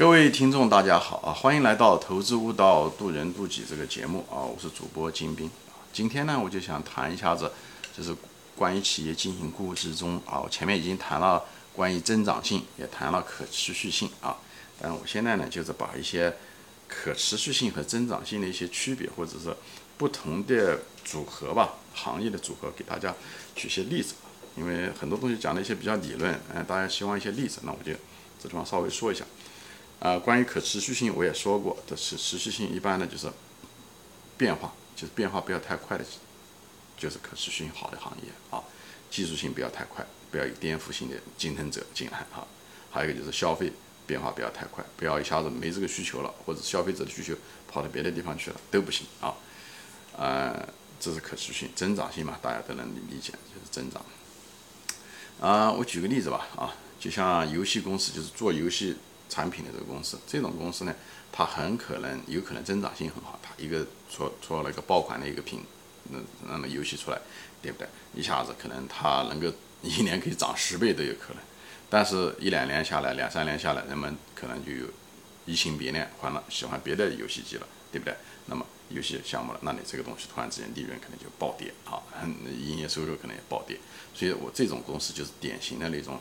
各位听众，大家好啊！欢迎来到《投资悟道，渡人渡己》这个节目啊！我是主播金兵今天呢，我就想谈一下子，就是关于企业经营估值中啊，我前面已经谈了关于增长性，也谈了可持续性啊。但我现在呢，就是把一些可持续性和增长性的一些区别，或者是不同的组合吧，行业的组合，给大家举些例子。因为很多东西讲的一些比较理论，嗯，大家希望一些例子，那我就这地方稍微说一下。啊，关于可持续性，我也说过，的是持续性一般的就是变化，就是变化不要太快的，就是可持续性好的行业啊。技术性不要太快，不要有颠覆性的竞争者进来啊。还有一个就是消费变化不要太快，不要一下子没这个需求了，或者消费者的需求跑到别的地方去了都不行啊。呃，这是可持续性，增长性嘛，大家都能理解，就是增长。啊，我举个例子吧，啊，就像游戏公司，就是做游戏。产品的这个公司，这种公司呢，它很可能有可能增长性很好，它一个出出了一个爆款的一个品，那那么游戏出来，对不对？一下子可能它能够一年可以涨十倍都有可能，但是一两年下来，两三年下来，人们可能就有移情别恋，换了喜欢别的游戏机了，对不对？那么游戏项目了，那你这个东西突然之间利润可能就暴跌啊，营业收入可能也暴跌，所以我这种公司就是典型的那种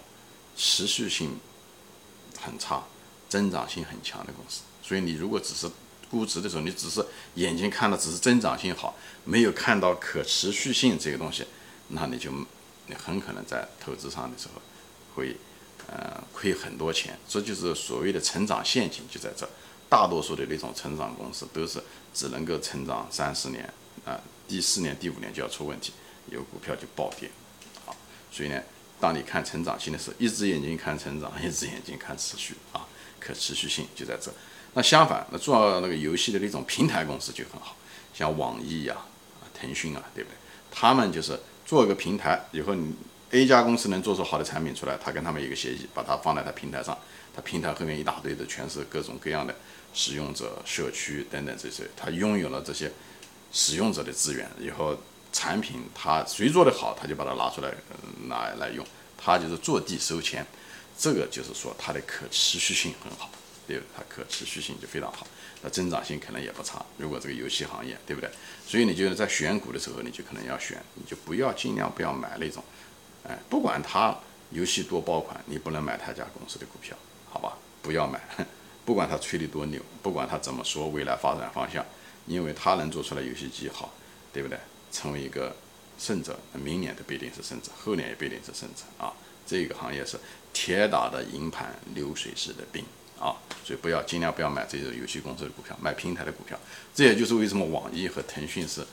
持续性很差。增长性很强的公司，所以你如果只是估值的时候，你只是眼睛看的只是增长性好，没有看到可持续性这个东西，那你就你很可能在投资上的时候会呃亏很多钱。这就是所谓的成长陷阱，就在这。大多数的那种成长公司都是只能够成长三四年啊，第四年、第五年就要出问题，有股票就暴跌啊。所以呢，当你看成长性的时候，一只眼睛看成长，一只眼睛看持续啊。可持续性就在这，那相反，那做那个游戏的那种平台公司就很好，像网易呀、腾讯啊，对不对？他们就是做一个平台，以后你 A 家公司能做出好的产品出来，他跟他们一个协议，把它放在他平台上，他平台后面一大堆的全是各种各样的使用者、社区等等这些，他拥有了这些使用者的资源，以后产品他谁做的好，他就把它拿出来拿来用，他就是坐地收钱。这个就是说它的可持续性很好，对不对？它可持续性就非常好，那增长性可能也不差。如果这个游戏行业，对不对？所以你就是在选股的时候，你就可能要选，你就不要尽量不要买那种，哎，不管它游戏多爆款，你不能买他家公司的股票，好吧？不要买，不管他吹得多牛，不管他怎么说未来发展方向，因为他能做出来游戏机好，对不对？成为一个胜者，明年都不一定是胜者，后年也不一定是胜者啊。这个行业是铁打的营盘流水式的兵啊，所以不要尽量不要买这种游戏公司的股票，买平台的股票。这也就是为什么网易和腾讯是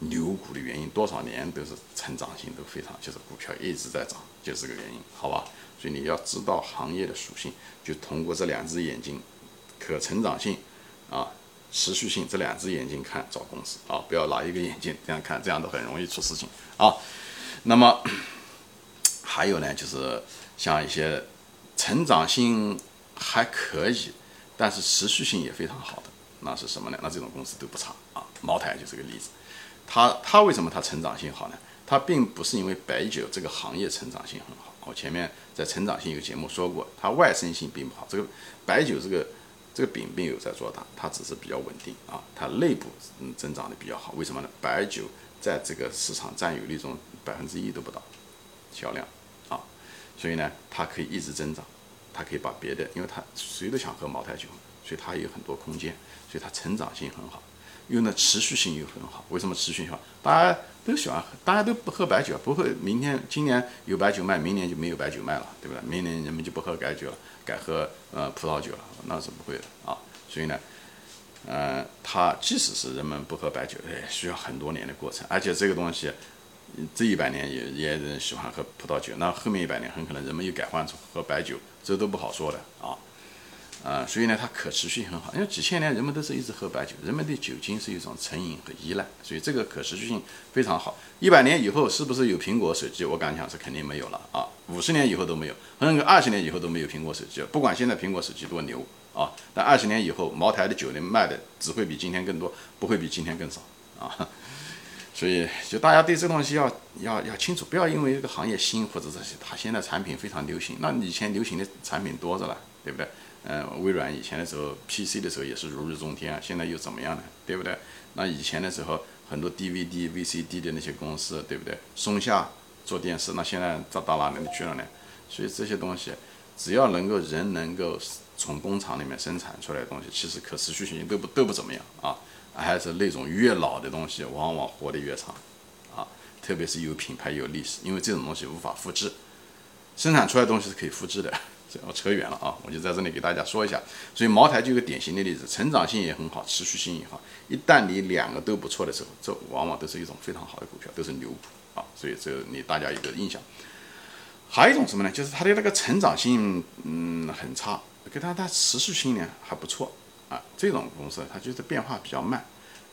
牛股的原因，多少年都是成长性都非常，就是股票一直在涨，就是个原因，好吧？所以你要知道行业的属性，就通过这两只眼睛，可成长性啊、持续性这两只眼睛看找公司啊，不要拿一个眼睛这样看，这样都很容易出事情啊。那么。还有呢，就是像一些成长性还可以，但是持续性也非常好的，那是什么呢？那这种公司都不差啊。茅台就是个例子，它它为什么它成长性好呢？它并不是因为白酒这个行业成长性很好。我前面在成长性有节目说过，它外生性并不好。这个白酒这个这个饼并没有在做大，它只是比较稳定啊。它内部嗯增长的比较好，为什么呢？白酒在这个市场占有率中百分之一都不到，销量。所以呢，它可以一直增长，它可以把别的，因为它谁都想喝茅台酒，所以它有很多空间，所以它成长性很好，又呢持续性又很好。为什么持续性好？大家都喜欢喝，大家都不喝白酒，不会明天今年有白酒卖，明年就没有白酒卖了，对不对？明年人们就不喝白酒了，改喝呃葡萄酒了，那是不会的啊。所以呢，呃，它即使是人们不喝白酒，也，需要很多年的过程，而且这个东西。这一百年也也人喜欢喝葡萄酒，那后面一百年很可能人们又改换成喝白酒，这都不好说的啊，啊，所以呢，它可持续很好，因为几千年人们都是一直喝白酒，人们对酒精是一种成瘾和依赖，所以这个可持续性非常好。一百年以后是不是有苹果手机？我敢讲是肯定没有了啊，五十年以后都没有，可能二十年以后都没有苹果手机了。不管现在苹果手机多牛啊，但二十年以后茅台的酒能卖的只会比今天更多，不会比今天更少啊。所以，就大家对这东西要要要清楚，不要因为一个行业新或者这些，它现在产品非常流行，那以前流行的产品多着了，对不对？嗯，微软以前的时候 PC 的时候也是如日中天啊，现在又怎么样呢？对不对？那以前的时候很多 DVD、VCD 的那些公司，对不对？松下做电视，那现在到到哪里去了呢？所以这些东西，只要能够人能够从工厂里面生产出来的东西，其实可持续性都不都不怎么样啊。还是那种越老的东西，往往活得越长啊。特别是有品牌有历史，因为这种东西无法复制，生产出来的东西是可以复制的。我扯远了啊，我就在这里给大家说一下。所以茅台就有个典型的例子，成长性也很好，持续性也好。一旦你两个都不错的时候，这往往都是一种非常好的股票，都是牛股啊。所以这你大家有个印象。还有一种什么呢？就是它的那个成长性，嗯，很差，跟它它持续性呢还不错啊。这种公司它就是变化比较慢，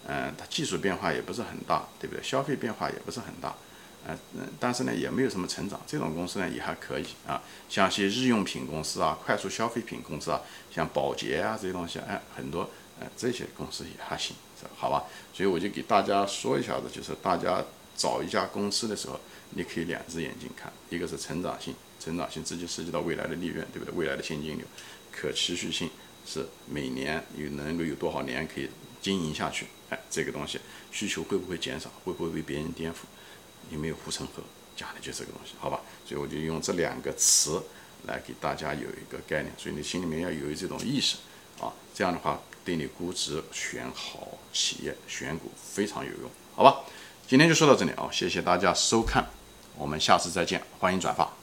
嗯，它技术变化也不是很大，对不对？消费变化也不是很大。呃嗯，但是呢，也没有什么成长。这种公司呢，也还可以啊。像一些日用品公司啊，快速消费品公司啊，像宝洁啊这些东西，哎，很多，呃，这些公司也还行，好吧？所以我就给大家说一下子，就是大家找一家公司的时候，你可以两只眼睛看，一个是成长性，成长性直接涉及到未来的利润，对不对？未来的现金流，可持续性是每年有能够有多少年可以经营下去？哎，这个东西需求会不会减少？会不会被别人颠覆？有没有护城河？讲的就是这个东西，好吧？所以我就用这两个词来给大家有一个概念，所以你心里面要有这种意识啊，这样的话对你估值选好企业、选股非常有用，好吧？今天就说到这里啊，谢谢大家收看，我们下次再见，欢迎转发。